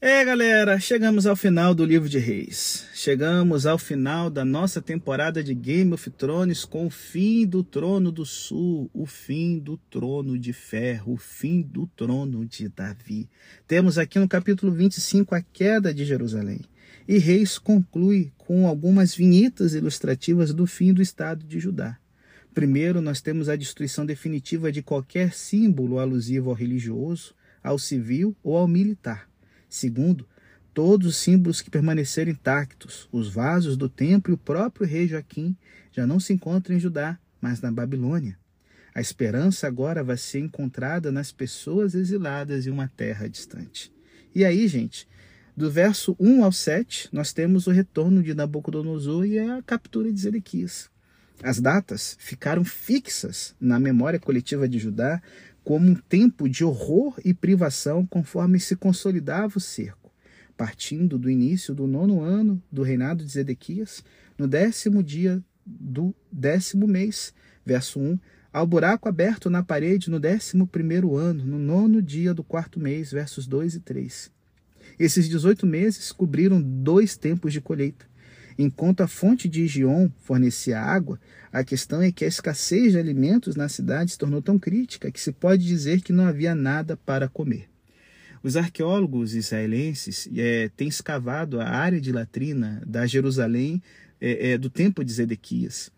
É, galera, chegamos ao final do livro de Reis. Chegamos ao final da nossa temporada de Game of Thrones com o fim do trono do sul, o fim do trono de ferro, o fim do trono de Davi. Temos aqui no capítulo 25 a queda de Jerusalém. E Reis conclui com algumas vinhetas ilustrativas do fim do estado de Judá. Primeiro, nós temos a destruição definitiva de qualquer símbolo alusivo ao religioso, ao civil ou ao militar. Segundo, todos os símbolos que permaneceram intactos, os vasos do templo e o próprio rei Joaquim, já não se encontram em Judá, mas na Babilônia. A esperança agora vai ser encontrada nas pessoas exiladas em uma terra distante. E aí, gente, do verso 1 ao 7, nós temos o retorno de Nabucodonosor e a captura de Zedequias. As datas ficaram fixas na memória coletiva de Judá como um tempo de horror e privação conforme se consolidava o cerco, partindo do início do nono ano do reinado de Zedequias, no décimo dia do décimo mês, verso 1, ao buraco aberto na parede no décimo primeiro ano, no nono dia do quarto mês, versos 2 e 3. Esses 18 meses cobriram dois tempos de colheita. Enquanto a fonte de Gion fornecia água, a questão é que a escassez de alimentos na cidade se tornou tão crítica que se pode dizer que não havia nada para comer. Os arqueólogos israelenses é, têm escavado a área de latrina da Jerusalém é, é, do tempo de Zedequias.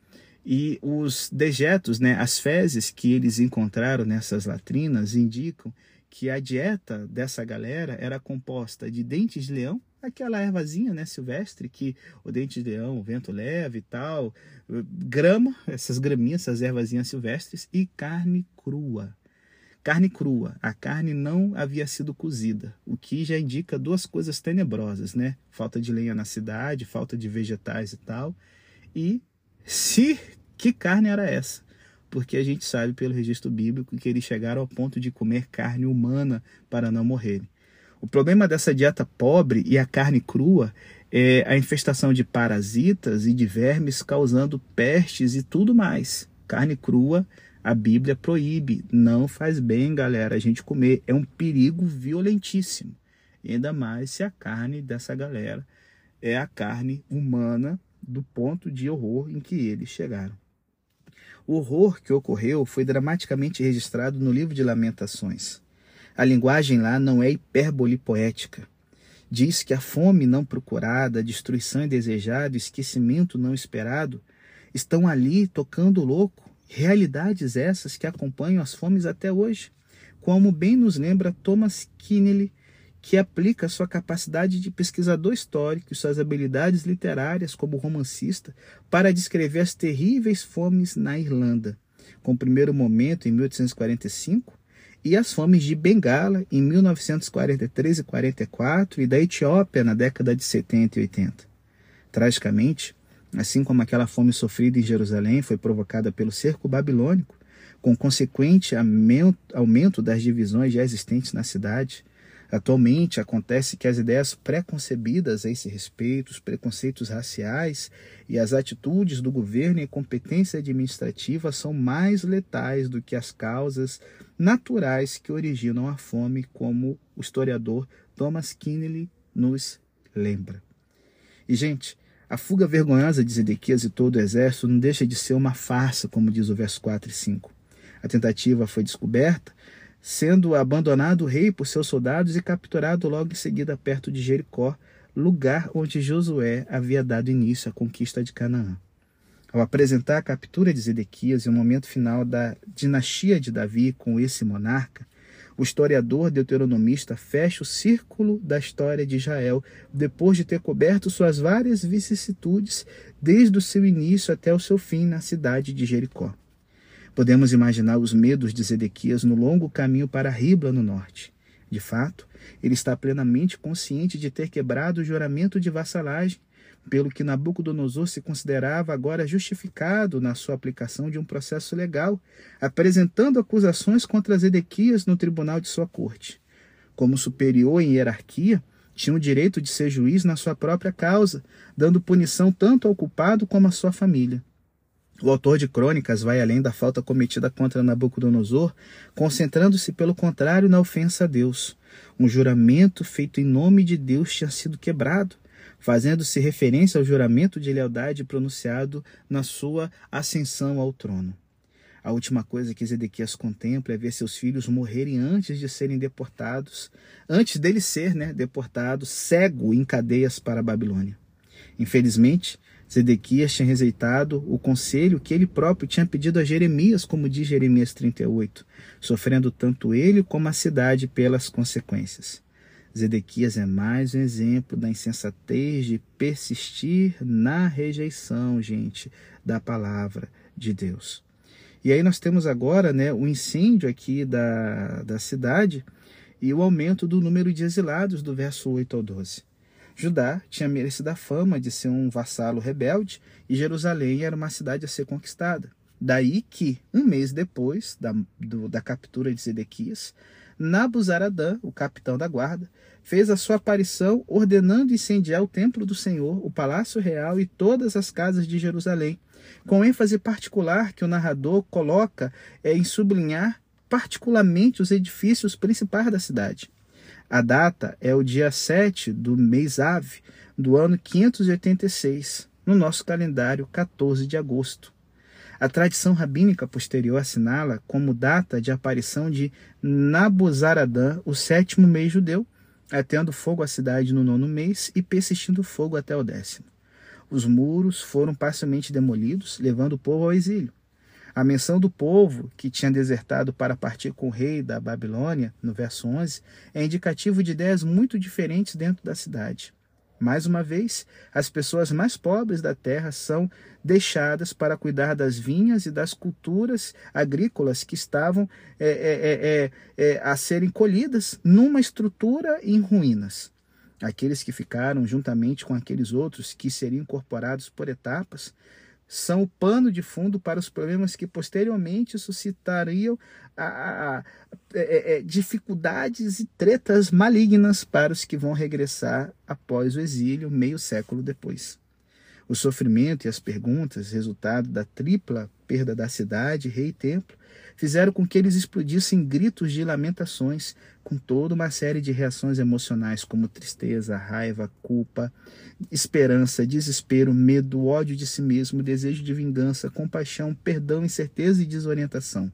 E os dejetos, né, as fezes que eles encontraram nessas latrinas, indicam que a dieta dessa galera era composta de dentes de leão, aquela ervazinha né, silvestre que o dente de leão, o vento leva e tal, grama, essas graminhas, essas ervazinhas silvestres e carne crua. Carne crua, a carne não havia sido cozida, o que já indica duas coisas tenebrosas, né? Falta de lenha na cidade, falta de vegetais e tal. E se que carne era essa? Porque a gente sabe pelo registro bíblico que eles chegaram ao ponto de comer carne humana para não morrerem. O problema dessa dieta pobre e a carne crua é a infestação de parasitas e de vermes causando pestes e tudo mais. Carne crua, a Bíblia proíbe, não faz bem, galera, a gente comer. É um perigo violentíssimo. Ainda mais se a carne dessa galera é a carne humana do ponto de horror em que eles chegaram. O horror que ocorreu foi dramaticamente registrado no livro de Lamentações. A linguagem lá não é hipérbole poética. Diz que a fome não procurada, a destruição indesejada, o esquecimento não esperado estão ali tocando louco, realidades essas que acompanham as fomes até hoje, como bem nos lembra Thomas Kinney, que aplica sua capacidade de pesquisador histórico e suas habilidades literárias como romancista para descrever as terríveis fomes na Irlanda, com o primeiro momento em 1845 e as fomes de Bengala em 1943 e 44 e da Etiópia na década de 70 e 80. Tragicamente, assim como aquela fome sofrida em Jerusalém foi provocada pelo cerco babilônico, com consequente aumento das divisões já existentes na cidade, Atualmente acontece que as ideias preconcebidas a esse respeito, os preconceitos raciais e as atitudes do governo e competência administrativa são mais letais do que as causas naturais que originam a fome, como o historiador Thomas Kinney nos lembra. E, gente, a fuga vergonhosa de Zedequias e todo o exército não deixa de ser uma farsa, como diz o verso 4 e 5. A tentativa foi descoberta, sendo abandonado o rei por seus soldados e capturado logo em seguida perto de Jericó, lugar onde Josué havia dado início à conquista de Canaã. Ao apresentar a captura de Zedequias e o momento final da dinastia de Davi com esse monarca, o historiador deuteronomista fecha o círculo da história de Israel depois de ter coberto suas várias vicissitudes desde o seu início até o seu fim na cidade de Jericó. Podemos imaginar os medos de Zedequias no longo caminho para Ribla, no norte. De fato, ele está plenamente consciente de ter quebrado o juramento de vassalagem, pelo que Nabucodonosor se considerava agora justificado na sua aplicação de um processo legal, apresentando acusações contra Zedequias no tribunal de sua corte. Como superior em hierarquia, tinha o direito de ser juiz na sua própria causa, dando punição tanto ao culpado como à sua família. O autor de crônicas vai além da falta cometida contra Nabucodonosor, concentrando-se, pelo contrário, na ofensa a Deus. Um juramento feito em nome de Deus tinha sido quebrado, fazendo-se referência ao juramento de lealdade pronunciado na sua ascensão ao trono. A última coisa que Zedequias contempla é ver seus filhos morrerem antes de serem deportados, antes dele ser né, deportado, cego em cadeias para a Babilônia. Infelizmente, Zedequias tinha rejeitado o conselho que ele próprio tinha pedido a Jeremias, como diz Jeremias 38, sofrendo tanto ele como a cidade pelas consequências. Zedequias é mais um exemplo da insensatez de persistir na rejeição, gente, da palavra de Deus. E aí nós temos agora né, o incêndio aqui da, da cidade e o aumento do número de exilados do verso 8 ao 12. Judá tinha merecido a fama de ser um vassalo rebelde e Jerusalém era uma cidade a ser conquistada. Daí que, um mês depois da, do, da captura de Zedequias, Nabuzaradã, o capitão da guarda, fez a sua aparição ordenando incendiar o templo do Senhor, o palácio real e todas as casas de Jerusalém, com ênfase particular que o narrador coloca é em sublinhar particularmente os edifícios principais da cidade. A data é o dia 7 do mês Ave do ano 586, no nosso calendário 14 de agosto. A tradição rabínica posterior assinala como data de aparição de Nabuzaradã, o sétimo mês judeu, atendo fogo à cidade no nono mês e persistindo fogo até o décimo. Os muros foram parcialmente demolidos, levando o povo ao exílio. A menção do povo que tinha desertado para partir com o rei da Babilônia, no verso 11, é indicativo de ideias muito diferentes dentro da cidade. Mais uma vez, as pessoas mais pobres da terra são deixadas para cuidar das vinhas e das culturas agrícolas que estavam é, é, é, a serem colhidas numa estrutura em ruínas. Aqueles que ficaram juntamente com aqueles outros que seriam incorporados por etapas são o pano de fundo para os problemas que posteriormente suscitariam a, a, a, é, é, dificuldades e tretas malignas para os que vão regressar após o exílio, meio século depois. O sofrimento e as perguntas, resultado da tripla perda da cidade, rei e templo, fizeram com que eles explodissem gritos de lamentações, com toda uma série de reações emocionais como tristeza, raiva, culpa, esperança, desespero, medo, ódio de si mesmo, desejo de vingança, compaixão, perdão, incerteza e desorientação.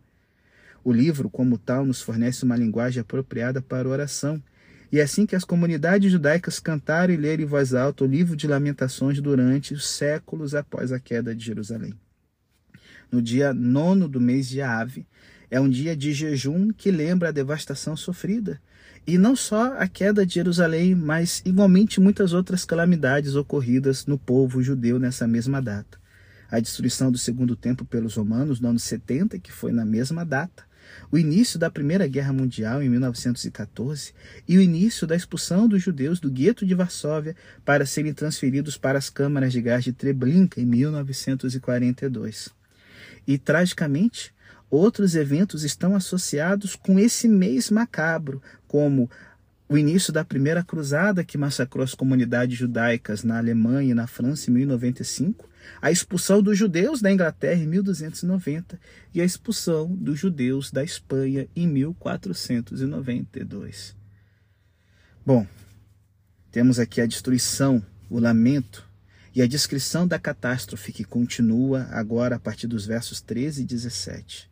O livro, como tal, nos fornece uma linguagem apropriada para oração, e é assim que as comunidades judaicas cantaram e leram em voz alta o livro de Lamentações durante os séculos após a queda de Jerusalém. No dia nono do mês de Ave, é um dia de jejum que lembra a devastação sofrida. E não só a queda de Jerusalém, mas igualmente muitas outras calamidades ocorridas no povo judeu nessa mesma data. A destruição do segundo templo pelos romanos no ano 70, que foi na mesma data. O início da Primeira Guerra Mundial em 1914 e o início da expulsão dos judeus do gueto de Varsóvia para serem transferidos para as câmaras de gás de Treblinka em 1942. E, tragicamente, Outros eventos estão associados com esse mês macabro, como o início da primeira cruzada que massacrou as comunidades judaicas na Alemanha e na França em 1095, a expulsão dos judeus da Inglaterra em 1290 e a expulsão dos judeus da Espanha em 1492. Bom, temos aqui a destruição, o lamento e a descrição da catástrofe que continua agora a partir dos versos 13 e 17.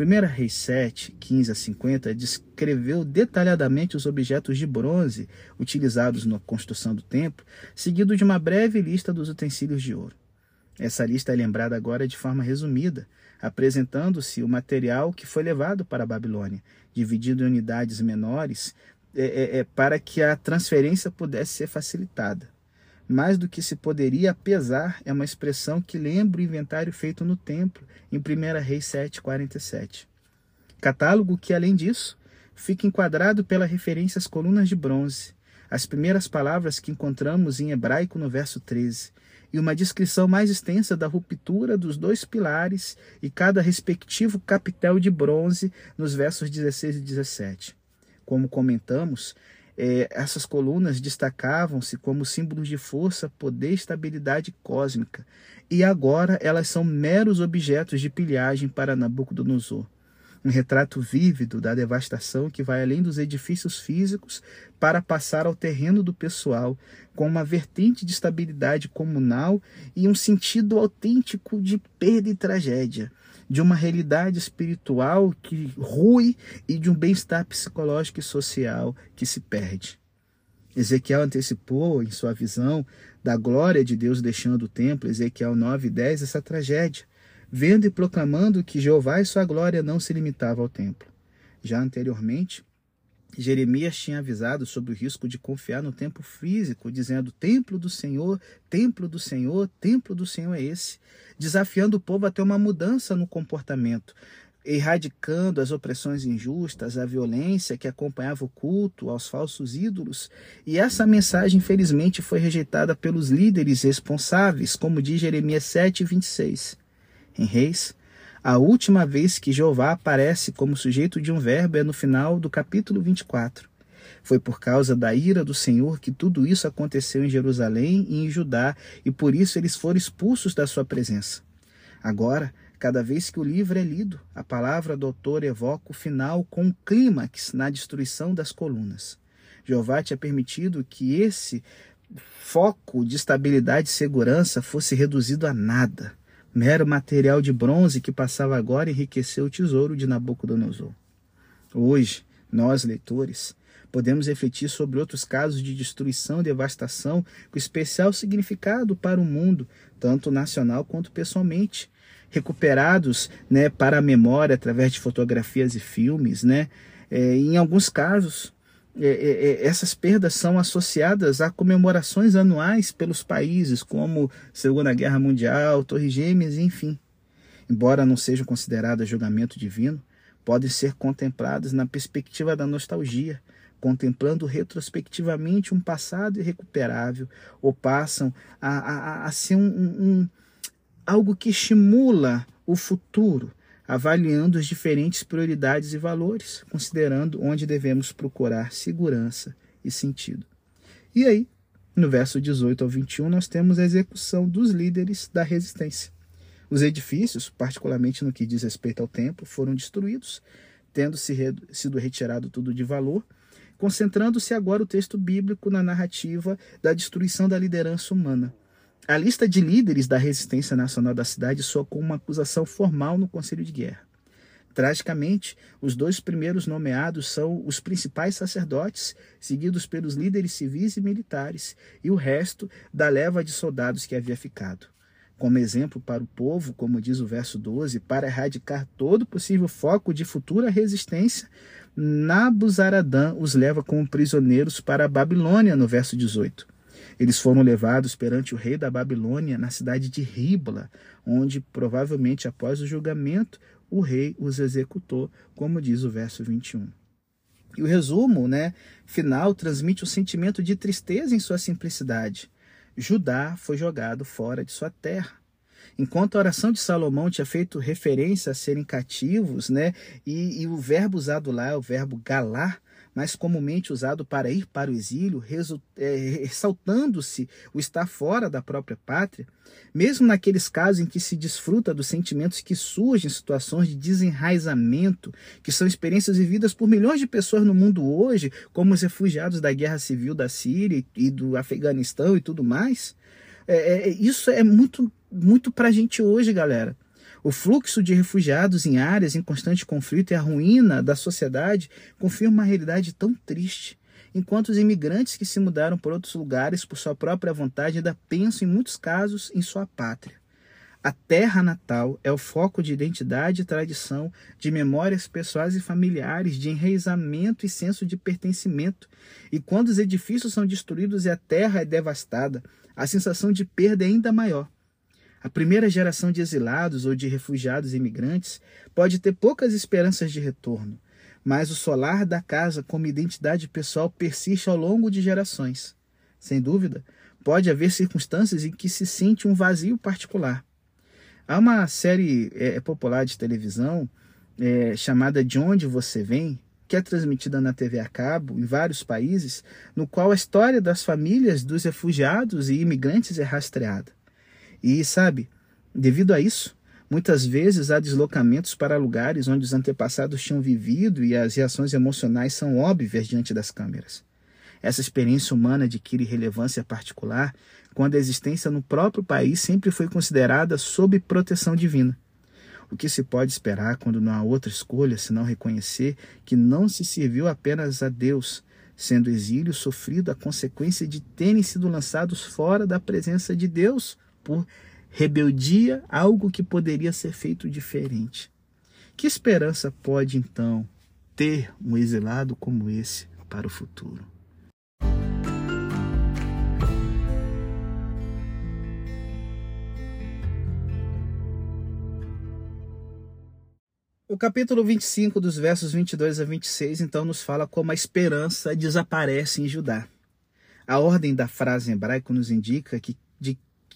1 Reis 7, 15 a 50 descreveu detalhadamente os objetos de bronze utilizados na construção do templo, seguido de uma breve lista dos utensílios de ouro. Essa lista é lembrada agora de forma resumida, apresentando-se o material que foi levado para a Babilônia, dividido em unidades menores, é, é, é, para que a transferência pudesse ser facilitada mais do que se poderia pesar é uma expressão que lembra o inventário feito no templo, em 1 Reis 7,47. Catálogo que, além disso, fica enquadrado pela referência às colunas de bronze, as primeiras palavras que encontramos em hebraico no verso 13, e uma descrição mais extensa da ruptura dos dois pilares e cada respectivo capitel de bronze nos versos 16 e 17. Como comentamos, é, essas colunas destacavam-se como símbolos de força, poder e estabilidade cósmica, e agora elas são meros objetos de pilhagem para Nabucodonosor. um retrato vívido da devastação que vai além dos edifícios físicos para passar ao terreno do pessoal, com uma vertente de estabilidade comunal e um sentido autêntico de perda e tragédia, de uma realidade espiritual que rui e de um bem-estar psicológico e social que se perde. Ezequiel antecipou em sua visão da glória de Deus deixando o templo, Ezequiel 9 e 10, essa tragédia vendo e proclamando que Jeová e sua glória não se limitava ao templo. Já anteriormente, Jeremias tinha avisado sobre o risco de confiar no templo físico, dizendo: Templo do Senhor, templo do Senhor, templo do Senhor é esse, desafiando o povo a ter uma mudança no comportamento, erradicando as opressões injustas, a violência que acompanhava o culto aos falsos ídolos. E essa mensagem, infelizmente, foi rejeitada pelos líderes responsáveis, como diz Jeremias 7, 26 em Reis, a última vez que Jeová aparece como sujeito de um verbo é no final do capítulo 24. Foi por causa da ira do Senhor que tudo isso aconteceu em Jerusalém e em Judá, e por isso eles foram expulsos da sua presença. Agora, cada vez que o livro é lido, a palavra do autor evoca o final com um clímax na destruição das colunas. Jeová tinha permitido que esse foco de estabilidade e segurança fosse reduzido a nada mero material de bronze que passava agora a enriquecer o tesouro de Nabucodonosor. Hoje, nós, leitores, podemos refletir sobre outros casos de destruição e devastação com especial significado para o mundo, tanto nacional quanto pessoalmente, recuperados né, para a memória através de fotografias e filmes. Né? É, em alguns casos, é, é, é, essas perdas são associadas a comemorações anuais pelos países, como Segunda Guerra Mundial, Torres Gêmeas, enfim. Embora não sejam consideradas julgamento divino, podem ser contempladas na perspectiva da nostalgia, contemplando retrospectivamente um passado irrecuperável, ou passam a, a, a ser um, um, algo que estimula o futuro, avaliando as diferentes prioridades e valores, considerando onde devemos procurar segurança e sentido. E aí, no verso 18 ao 21, nós temos a execução dos líderes da resistência. Os edifícios, particularmente no que diz respeito ao templo, foram destruídos, tendo sido retirado tudo de valor, concentrando-se agora o texto bíblico na narrativa da destruição da liderança humana a lista de líderes da resistência nacional da cidade soa com uma acusação formal no Conselho de Guerra. Tragicamente, os dois primeiros nomeados são os principais sacerdotes, seguidos pelos líderes civis e militares, e o resto da leva de soldados que havia ficado. Como exemplo para o povo, como diz o verso 12, para erradicar todo possível foco de futura resistência, Nabuzaradã os leva como prisioneiros para a Babilônia, no verso 18. Eles foram levados perante o rei da Babilônia na cidade de Ribla, onde provavelmente após o julgamento o rei os executou, como diz o verso 21. E o resumo, né, final transmite um sentimento de tristeza em sua simplicidade. Judá foi jogado fora de sua terra. Enquanto a oração de Salomão tinha feito referência a serem cativos, né, e, e o verbo usado lá é o verbo galar, mais comumente usado para ir para o exílio, é, ressaltando-se o estar fora da própria pátria, mesmo naqueles casos em que se desfruta dos sentimentos que surgem em situações de desenraizamento, que são experiências vividas por milhões de pessoas no mundo hoje, como os refugiados da guerra civil da Síria e do Afeganistão e tudo mais. É, é, isso é muito, muito para a gente hoje, galera. O fluxo de refugiados em áreas em constante conflito e a ruína da sociedade confirma uma realidade tão triste. Enquanto os imigrantes que se mudaram por outros lugares por sua própria vontade ainda pensam, em muitos casos, em sua pátria. A terra natal é o foco de identidade e tradição, de memórias pessoais e familiares, de enraizamento e senso de pertencimento. E quando os edifícios são destruídos e a terra é devastada, a sensação de perda é ainda maior. A primeira geração de exilados ou de refugiados imigrantes pode ter poucas esperanças de retorno, mas o solar da casa como identidade pessoal persiste ao longo de gerações. Sem dúvida, pode haver circunstâncias em que se sente um vazio particular. Há uma série é, popular de televisão é, chamada De Onde Você Vem, que é transmitida na TV a cabo em vários países, no qual a história das famílias dos refugiados e imigrantes é rastreada. E sabe, devido a isso, Muitas vezes há deslocamentos para lugares onde os antepassados tinham vivido e as reações emocionais são óbvias diante das câmeras. Essa experiência humana adquire relevância particular quando a existência no próprio país sempre foi considerada sob proteção divina. O que se pode esperar quando não há outra escolha senão reconhecer que não se serviu apenas a Deus, sendo exílio sofrido a consequência de terem sido lançados fora da presença de Deus por rebeldia, algo que poderia ser feito diferente. Que esperança pode então ter um exilado como esse para o futuro? O capítulo 25, dos versos 22 a 26, então nos fala como a esperança desaparece em Judá. A ordem da frase em hebraico nos indica que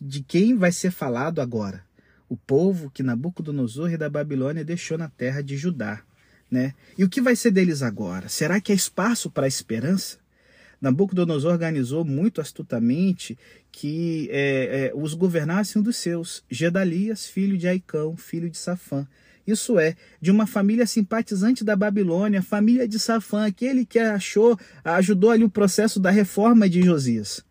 de, quem vai ser falado agora? O povo que Nabucodonosor e da Babilônia deixou na terra de Judá. Né? E o que vai ser deles agora? Será que há espaço para esperança? Nabucodonosor organizou muito astutamente que é, é, os governassem um dos seus, Gedalias, filho de Aicão, filho de Safã, isso é, de uma família simpatizante da Babilônia, família de Safã, aquele que achou, ajudou ali o processo da reforma de Josias.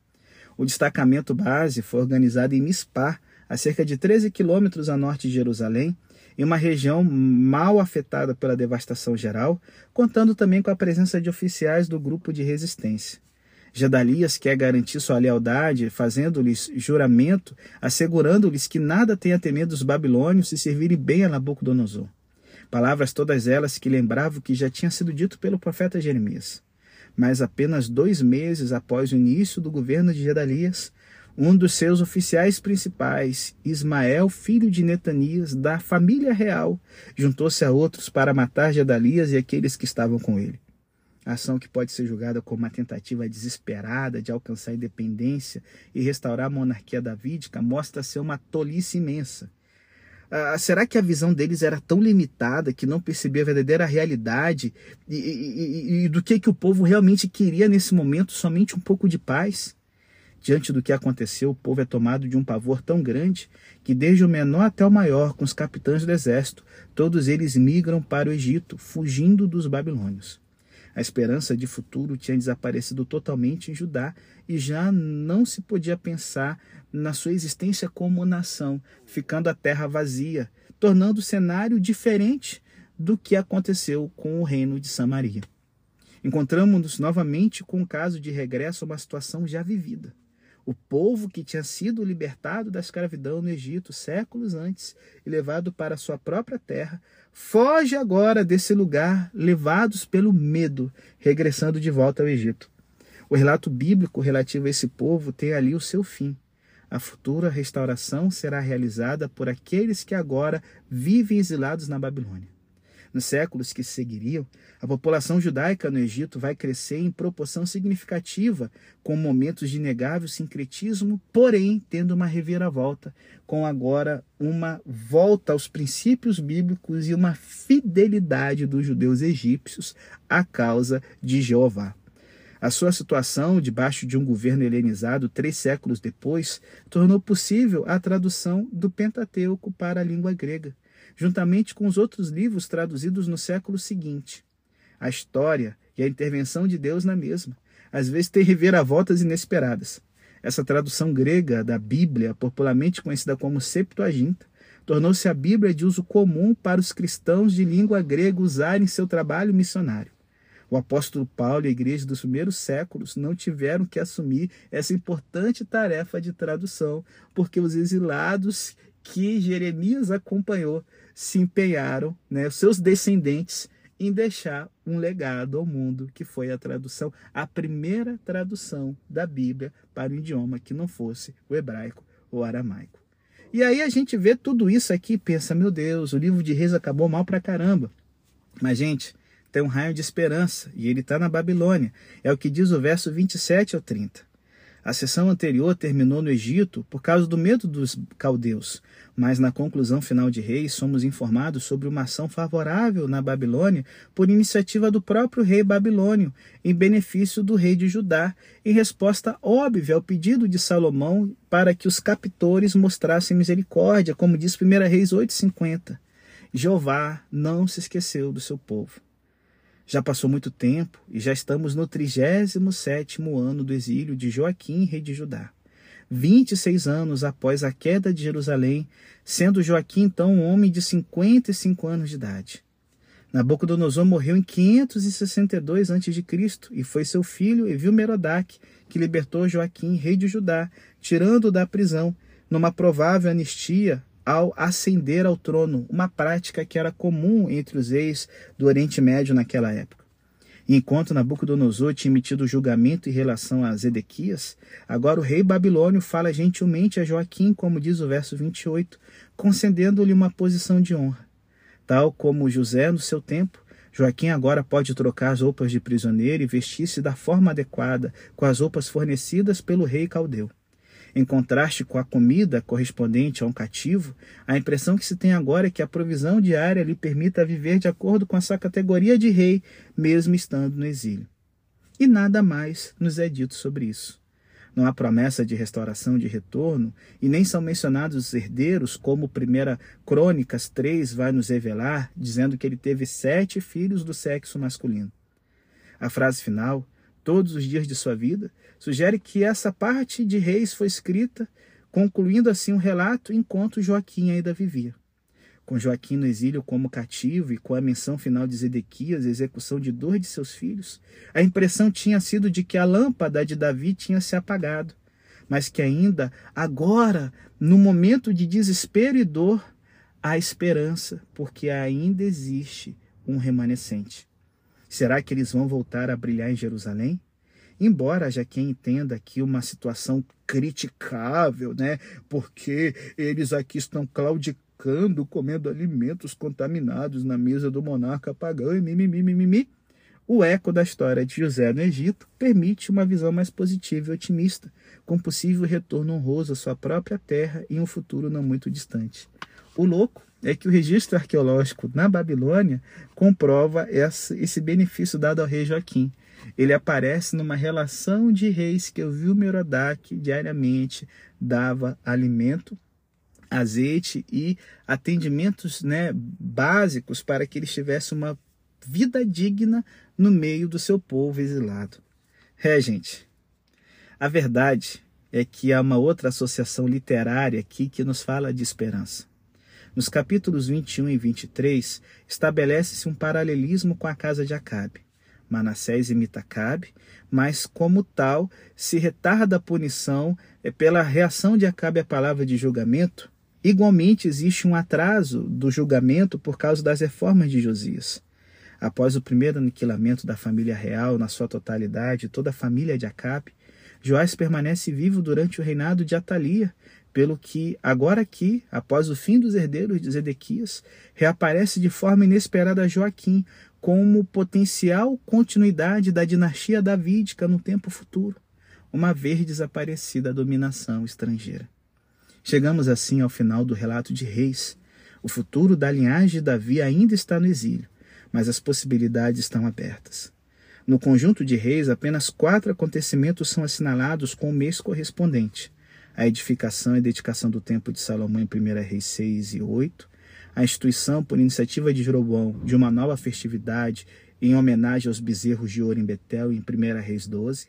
O destacamento base foi organizado em Mispar, a cerca de 13 quilômetros a norte de Jerusalém, em uma região mal afetada pela devastação geral, contando também com a presença de oficiais do grupo de resistência. Gedalias quer garantir sua lealdade, fazendo-lhes juramento, assegurando-lhes que nada tem a temer dos babilônios se servirem bem a Nabucodonosor. Palavras todas elas que lembravam o que já tinha sido dito pelo profeta Jeremias. Mas apenas dois meses após o início do governo de Gedalias, um dos seus oficiais principais, Ismael, filho de Netanias, da família real, juntou-se a outros para matar Gedalias e aqueles que estavam com ele ação que pode ser julgada como uma tentativa desesperada de alcançar a independência e restaurar a monarquia davídica, mostra ser uma tolice imensa. Ah, será que a visão deles era tão limitada que não percebia a verdadeira realidade e, e, e, do que, que o povo realmente queria nesse momento? Somente um pouco de paz? Diante do que aconteceu, o povo é tomado de um pavor tão grande que, desde o menor até o maior, com os capitães do exército, todos eles migram para o Egito, fugindo dos babilônios. A esperança de futuro tinha desaparecido totalmente em Judá e já não se podia pensar na sua existência como nação, ficando a terra vazia, tornando o cenário diferente do que aconteceu com o reino de Samaria. Encontramos-nos novamente com o caso de regresso a uma situação já vivida. O povo que tinha sido libertado da escravidão no Egito séculos antes e levado para sua própria terra, foge agora desse lugar, levados pelo medo, regressando de volta ao Egito. O relato bíblico relativo a esse povo tem ali o seu fim. A futura restauração será realizada por aqueles que agora vivem exilados na Babilônia. Nos séculos que seguiriam, a população judaica no Egito vai crescer em proporção significativa, com momentos de inegável sincretismo, porém tendo uma reviravolta, com agora uma volta aos princípios bíblicos e uma fidelidade dos judeus egípcios à causa de Jeová. A sua situação, debaixo de um governo helenizado três séculos depois, tornou possível a tradução do Pentateuco para a língua grega juntamente com os outros livros traduzidos no século seguinte. A história e a intervenção de Deus na mesma, às vezes tem reviravoltas inesperadas. Essa tradução grega da Bíblia, popularmente conhecida como Septuaginta, tornou-se a Bíblia de uso comum para os cristãos de língua grega usarem em seu trabalho missionário. O apóstolo Paulo e a igreja dos primeiros séculos não tiveram que assumir essa importante tarefa de tradução, porque os exilados que Jeremias acompanhou se empenharam, né, os seus descendentes, em deixar um legado ao mundo, que foi a tradução, a primeira tradução da Bíblia para um idioma que não fosse o hebraico ou aramaico. E aí a gente vê tudo isso aqui e pensa, meu Deus, o livro de Reis acabou mal pra caramba. Mas, gente, tem um raio de esperança e ele está na Babilônia. É o que diz o verso 27 ao 30. A sessão anterior terminou no Egito por causa do medo dos caldeus, mas na conclusão final de Reis somos informados sobre uma ação favorável na Babilônia por iniciativa do próprio rei babilônio, em benefício do rei de Judá, em resposta óbvia ao pedido de Salomão para que os captores mostrassem misericórdia, como diz 1 Reis 8,50. Jeová não se esqueceu do seu povo. Já passou muito tempo e já estamos no 37º ano do exílio de Joaquim, rei de Judá. 26 anos após a queda de Jerusalém, sendo Joaquim então um homem de 55 anos de idade. Nabucodonosor morreu em 562 a.C. e foi seu filho Evil-Merodach que libertou Joaquim, rei de Judá, tirando-o da prisão, numa provável anistia ao ascender ao trono, uma prática que era comum entre os reis do Oriente Médio naquela época. Enquanto Nabucodonosor tinha emitido julgamento em relação a Zedequias, agora o rei babilônio fala gentilmente a Joaquim, como diz o verso 28, concedendo-lhe uma posição de honra. Tal como José no seu tempo, Joaquim agora pode trocar as roupas de prisioneiro e vestir-se da forma adequada com as roupas fornecidas pelo rei caldeu. Em contraste com a comida correspondente a um cativo, a impressão que se tem agora é que a provisão diária lhe permita viver de acordo com a sua categoria de rei, mesmo estando no exílio. E nada mais nos é dito sobre isso. Não há promessa de restauração de retorno, e nem são mencionados os herdeiros, como 1 Crônicas 3 vai nos revelar, dizendo que ele teve sete filhos do sexo masculino. A frase final, todos os dias de sua vida, sugere que essa parte de Reis foi escrita, concluindo assim o um relato enquanto Joaquim ainda vivia. Com Joaquim no exílio como cativo e com a menção final de Zedequias, execução de dois de seus filhos, a impressão tinha sido de que a lâmpada de Davi tinha se apagado, mas que ainda, agora, no momento de desespero e dor, há esperança, porque ainda existe um remanescente. Será que eles vão voltar a brilhar em Jerusalém? Embora já quem entenda aqui uma situação criticável, né? Porque eles aqui estão claudicando, comendo alimentos contaminados na mesa do monarca pagão e mimimi, mimimi. O eco da história de José no Egito permite uma visão mais positiva e otimista, com possível retorno honroso à sua própria terra em um futuro não muito distante. O louco é que o registro arqueológico na Babilônia comprova esse benefício dado ao rei Joaquim. Ele aparece numa relação de reis que o Merodach diariamente dava alimento, azeite e atendimentos né, básicos para que eles tivessem uma vida digna no meio do seu povo exilado. É, gente, a verdade é que há uma outra associação literária aqui que nos fala de esperança. Nos capítulos 21 e 23, estabelece-se um paralelismo com a casa de Acabe. Manassés imita Acabe, mas como tal se retarda a punição é pela reação de Acabe à palavra de julgamento. Igualmente existe um atraso do julgamento por causa das reformas de Josias. Após o primeiro aniquilamento da família real na sua totalidade, toda a família de Acabe, Joás permanece vivo durante o reinado de Atalia, pelo que, agora aqui, após o fim dos herdeiros de Zedequias, reaparece de forma inesperada Joaquim como potencial continuidade da dinastia davídica no tempo futuro, uma vez desaparecida a dominação estrangeira. Chegamos assim ao final do relato de Reis. O futuro da linhagem de Davi ainda está no exílio, mas as possibilidades estão abertas. No conjunto de reis, apenas quatro acontecimentos são assinalados com o mês correspondente a edificação e dedicação do templo de Salomão em 1 Reis 6 e 8, a instituição, por iniciativa de Jeroboão, de uma nova festividade em homenagem aos bezerros de ouro em Betel, em 1 Reis 12,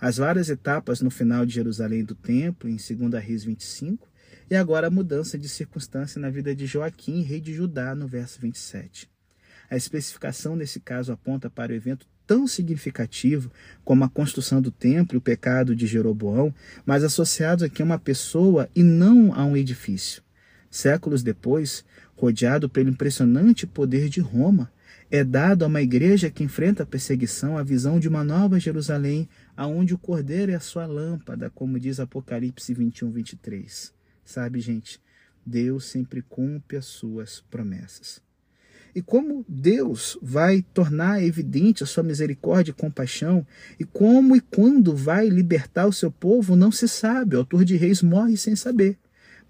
as várias etapas no final de Jerusalém do templo, em 2 Reis 25, e agora a mudança de circunstância na vida de Joaquim, rei de Judá, no verso 27. A especificação nesse caso aponta para o evento tão significativo como a construção do templo e o pecado de Jeroboão, mas associados aqui a uma pessoa e não a um edifício. Séculos depois, rodeado pelo impressionante poder de Roma, é dado a uma igreja que enfrenta a perseguição a visão de uma nova Jerusalém, aonde o cordeiro é a sua lâmpada, como diz Apocalipse 21, 23. Sabe, gente, Deus sempre cumpre as suas promessas. E como Deus vai tornar evidente a sua misericórdia e compaixão, e como e quando vai libertar o seu povo, não se sabe. O autor de Reis morre sem saber.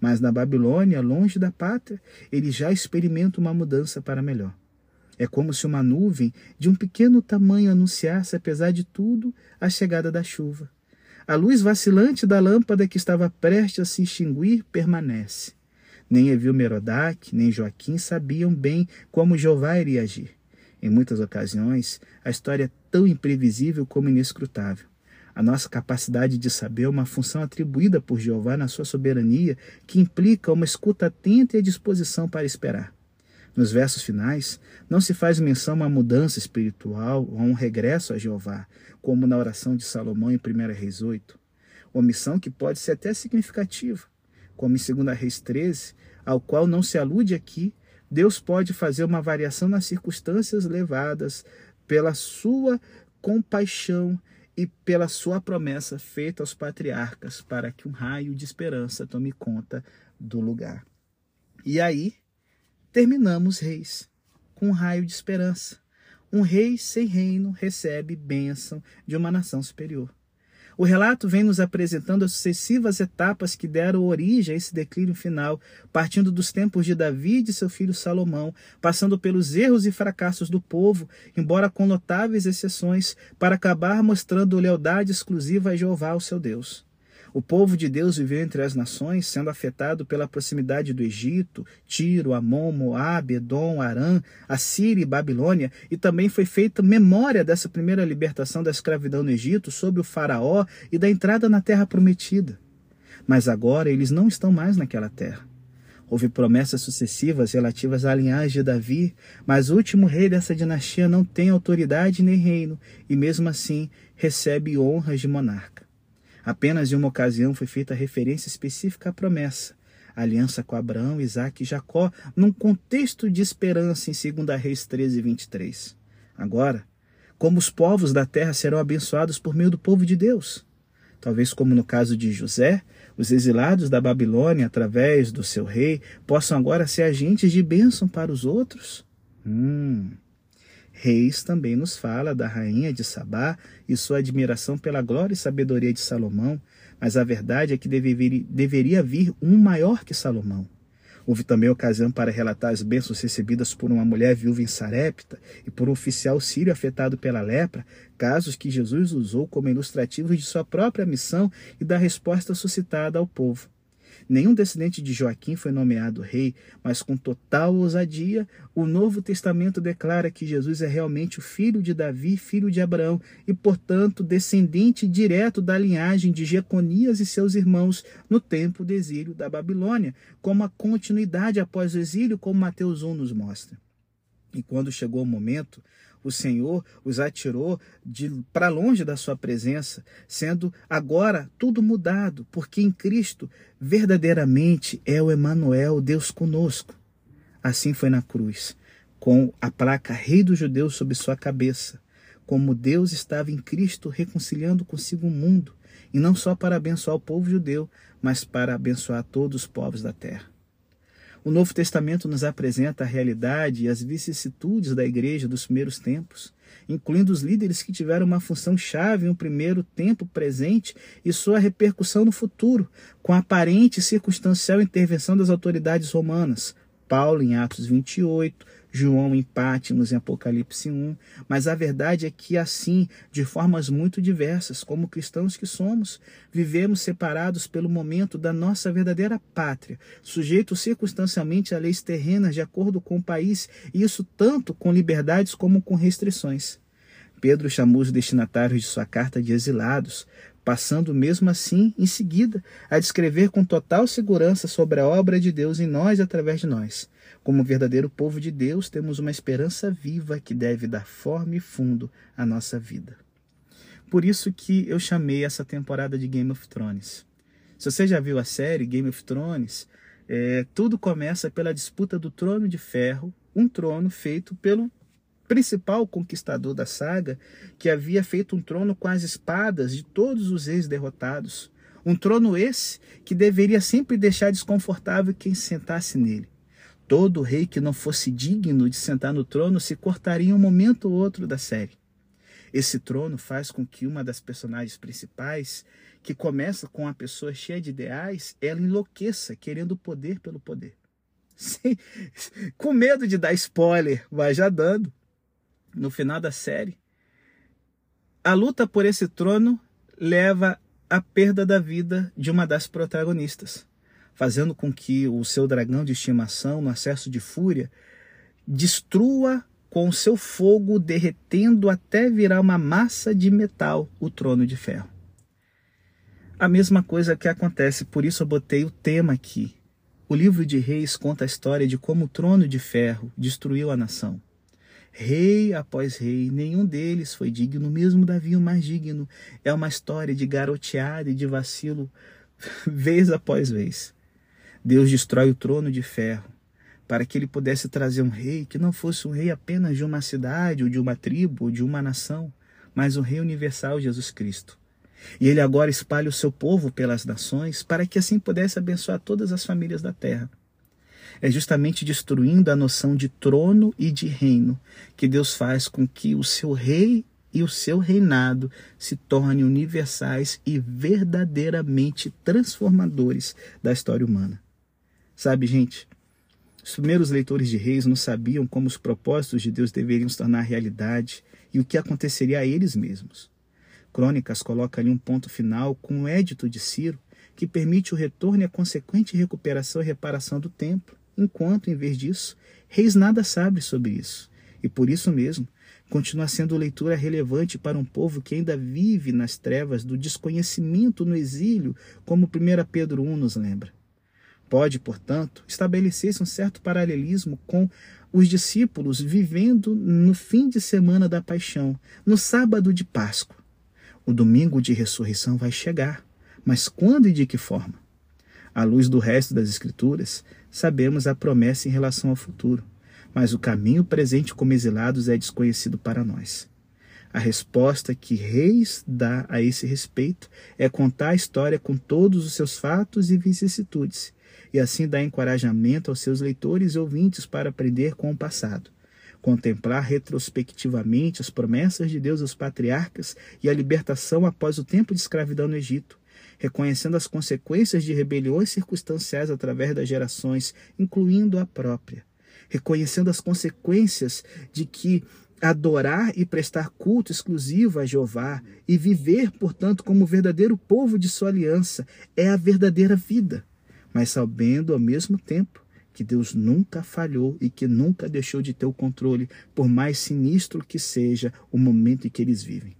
Mas na Babilônia, longe da pátria, ele já experimenta uma mudança para melhor. É como se uma nuvem de um pequeno tamanho anunciasse, apesar de tudo, a chegada da chuva. A luz vacilante da lâmpada que estava prestes a se extinguir permanece. Nem Evil Merodach, nem Joaquim sabiam bem como Jeová iria agir. Em muitas ocasiões, a história é tão imprevisível como inescrutável. A nossa capacidade de saber é uma função atribuída por Jeová na sua soberania, que implica uma escuta atenta e a disposição para esperar. Nos versos finais, não se faz menção a uma mudança espiritual ou a um regresso a Jeová, como na oração de Salomão em 1 Reis 8. Omissão que pode ser até significativa, como em 2 Reis 13, ao qual não se alude aqui, Deus pode fazer uma variação nas circunstâncias levadas pela sua compaixão e pela sua promessa feita aos patriarcas para que um raio de esperança tome conta do lugar. E aí terminamos reis com um raio de esperança. Um rei sem reino recebe bênção de uma nação superior. O relato vem nos apresentando as sucessivas etapas que deram origem a esse declínio final, partindo dos tempos de Davi e de seu filho Salomão, passando pelos erros e fracassos do povo, embora com notáveis exceções, para acabar mostrando lealdade exclusiva a Jeová, o seu Deus. O povo de Deus viveu entre as nações, sendo afetado pela proximidade do Egito, Tiro, Amon, Moabe, Edom, Arã, Assíria e Babilônia, e também foi feita memória dessa primeira libertação da escravidão no Egito sob o faraó e da entrada na terra prometida. Mas agora eles não estão mais naquela terra. Houve promessas sucessivas relativas à linhagem de Davi, mas o último rei dessa dinastia não tem autoridade nem reino, e mesmo assim recebe honras de monarca. Apenas em uma ocasião foi feita referência específica à promessa, a aliança com Abraão, Isaac e Jacó, num contexto de esperança em 2 Reis 13, 23. Agora, como os povos da terra serão abençoados por meio do povo de Deus? Talvez como no caso de José, os exilados da Babilônia, através do seu rei, possam agora ser agentes de bênção para os outros? Hum, Reis também nos fala da rainha de Sabá e sua admiração pela glória e sabedoria de Salomão, mas a verdade é que deveria vir um maior que Salomão. Houve também ocasião para relatar as bênçãos recebidas por uma mulher viúva em Sarepta e por um oficial sírio afetado pela lepra, casos que Jesus usou como ilustrativos de sua própria missão e da resposta suscitada ao povo. Nenhum descendente de Joaquim foi nomeado rei, mas com total ousadia, o Novo Testamento declara que Jesus é realmente o filho de Davi, filho de Abraão, e, portanto, descendente direto da linhagem de Jeconias e seus irmãos no tempo do exílio da Babilônia, como a continuidade após o exílio, como Mateus 1 nos mostra. E quando chegou o momento, o Senhor os atirou para longe da sua presença, sendo agora tudo mudado, porque em Cristo verdadeiramente é o Emanuel, Deus conosco. Assim foi na cruz, com a placa Rei dos Judeus sobre sua cabeça, como Deus estava em Cristo reconciliando consigo o mundo, e não só para abençoar o povo judeu, mas para abençoar todos os povos da terra. O Novo Testamento nos apresenta a realidade e as vicissitudes da igreja dos primeiros tempos, incluindo os líderes que tiveram uma função chave um primeiro tempo presente e sua repercussão no futuro, com a aparente e circunstancial intervenção das autoridades romanas. Paulo em Atos 28, João em Pátimos em Apocalipse 1, mas a verdade é que assim, de formas muito diversas, como cristãos que somos, vivemos separados pelo momento da nossa verdadeira pátria, sujeitos circunstancialmente a leis terrenas de acordo com o país, e isso tanto com liberdades como com restrições. Pedro chamou os destinatários de sua carta de exilados, passando mesmo assim, em seguida, a descrever com total segurança sobre a obra de Deus em nós e através de nós. Como verdadeiro povo de Deus, temos uma esperança viva que deve dar forma e fundo à nossa vida. Por isso que eu chamei essa temporada de Game of Thrones. Se você já viu a série Game of Thrones, é, tudo começa pela disputa do trono de ferro, um trono feito pelo principal conquistador da saga, que havia feito um trono com as espadas de todos os reis derrotados. Um trono esse que deveria sempre deixar desconfortável quem se sentasse nele. Todo rei que não fosse digno de sentar no trono se cortaria em um momento ou outro da série. Esse trono faz com que uma das personagens principais, que começa com uma pessoa cheia de ideais, ela enlouqueça, querendo poder pelo poder. Sim, com medo de dar spoiler, vai já dando. No final da série, a luta por esse trono leva à perda da vida de uma das protagonistas, fazendo com que o seu dragão de estimação, no acesso de fúria, destrua com seu fogo derretendo até virar uma massa de metal o trono de ferro. A mesma coisa que acontece, por isso eu botei o tema aqui. O livro de Reis conta a história de como o trono de ferro destruiu a nação. Rei após rei, nenhum deles foi digno, mesmo Davi o mais digno. É uma história de garoteada e de vacilo, vez após vez. Deus destrói o trono de ferro para que ele pudesse trazer um rei que não fosse um rei apenas de uma cidade, ou de uma tribo, ou de uma nação, mas um rei universal, Jesus Cristo. E ele agora espalha o seu povo pelas nações para que assim pudesse abençoar todas as famílias da terra. É justamente destruindo a noção de trono e de reino que Deus faz com que o seu rei e o seu reinado se tornem universais e verdadeiramente transformadores da história humana. Sabe, gente, os primeiros leitores de Reis não sabiam como os propósitos de Deus deveriam se tornar realidade e o que aconteceria a eles mesmos. Crônicas coloca ali um ponto final com o édito de Ciro, que permite o retorno e a consequente recuperação e reparação do templo, enquanto, em vez disso, Reis nada sabe sobre isso. E por isso mesmo, continua sendo leitura relevante para um povo que ainda vive nas trevas do desconhecimento no exílio, como 1 Pedro 1 nos lembra. Pode, portanto, estabelecer-se um certo paralelismo com os discípulos vivendo no fim de semana da paixão, no sábado de Páscoa. O domingo de ressurreição vai chegar, mas quando e de que forma? À luz do resto das Escrituras, sabemos a promessa em relação ao futuro, mas o caminho presente como exilados é desconhecido para nós. A resposta que Reis dá a esse respeito é contar a história com todos os seus fatos e vicissitudes, e assim dá encorajamento aos seus leitores e ouvintes para aprender com o passado, contemplar retrospectivamente as promessas de Deus aos patriarcas e a libertação após o tempo de escravidão no Egito, reconhecendo as consequências de rebeliões circunstanciais através das gerações, incluindo a própria, reconhecendo as consequências de que adorar e prestar culto exclusivo a Jeová e viver, portanto, como verdadeiro povo de sua aliança é a verdadeira vida mas sabendo ao mesmo tempo que Deus nunca falhou e que nunca deixou de ter o controle, por mais sinistro que seja o momento em que eles vivem.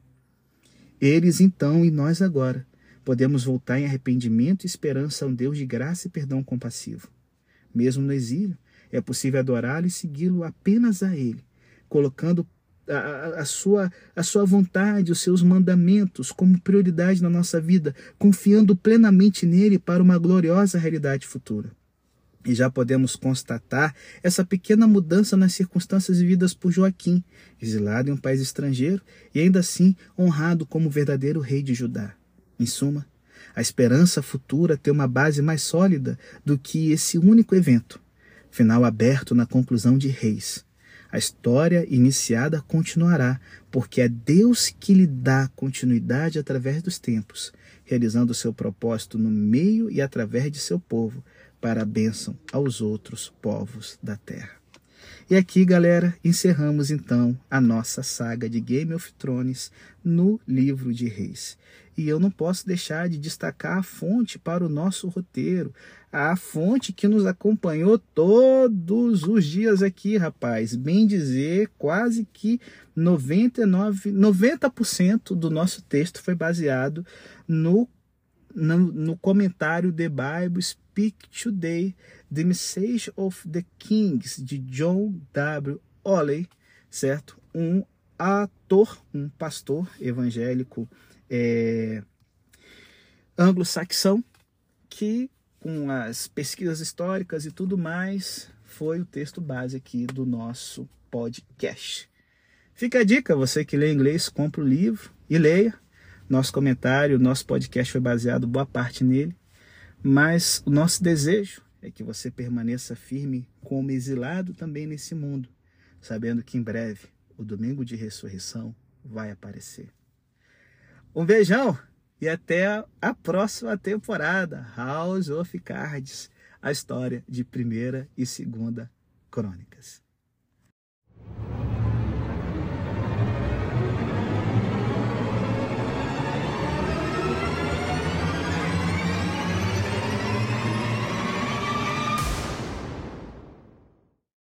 Eles então e nós agora podemos voltar em arrependimento e esperança a um Deus de graça e perdão compassivo. Mesmo no exílio, é possível adorá-lo e segui-lo apenas a Ele, colocando a, a, sua, a sua vontade, os seus mandamentos como prioridade na nossa vida, confiando plenamente nele para uma gloriosa realidade futura. E já podemos constatar essa pequena mudança nas circunstâncias vividas por Joaquim, exilado em um país estrangeiro e ainda assim honrado como verdadeiro rei de Judá. Em suma, a esperança futura tem uma base mais sólida do que esse único evento, final aberto na conclusão de Reis, a história iniciada continuará, porque é Deus que lhe dá continuidade através dos tempos, realizando o seu propósito no meio e através de seu povo, para a bênção aos outros povos da terra. E aqui, galera, encerramos então a nossa saga de Game of Thrones no livro de Reis. E eu não posso deixar de destacar a fonte para o nosso roteiro, a fonte que nos acompanhou todos os dias aqui, rapaz. Bem dizer, quase que 99, 90% do nosso texto foi baseado no, no, no comentário The Bible Speak Today, The Message of the Kings, de John W. Oley, certo? Um ator, um pastor evangélico é, anglo-saxão, que com as pesquisas históricas e tudo mais, foi o texto base aqui do nosso podcast. Fica a dica, você que lê inglês, compra o livro e leia. Nosso comentário, nosso podcast foi baseado boa parte nele, mas o nosso desejo é que você permaneça firme como exilado também nesse mundo, sabendo que em breve o domingo de ressurreição vai aparecer. Um beijão e até a próxima temporada House of Cards, a história de primeira e segunda crônicas.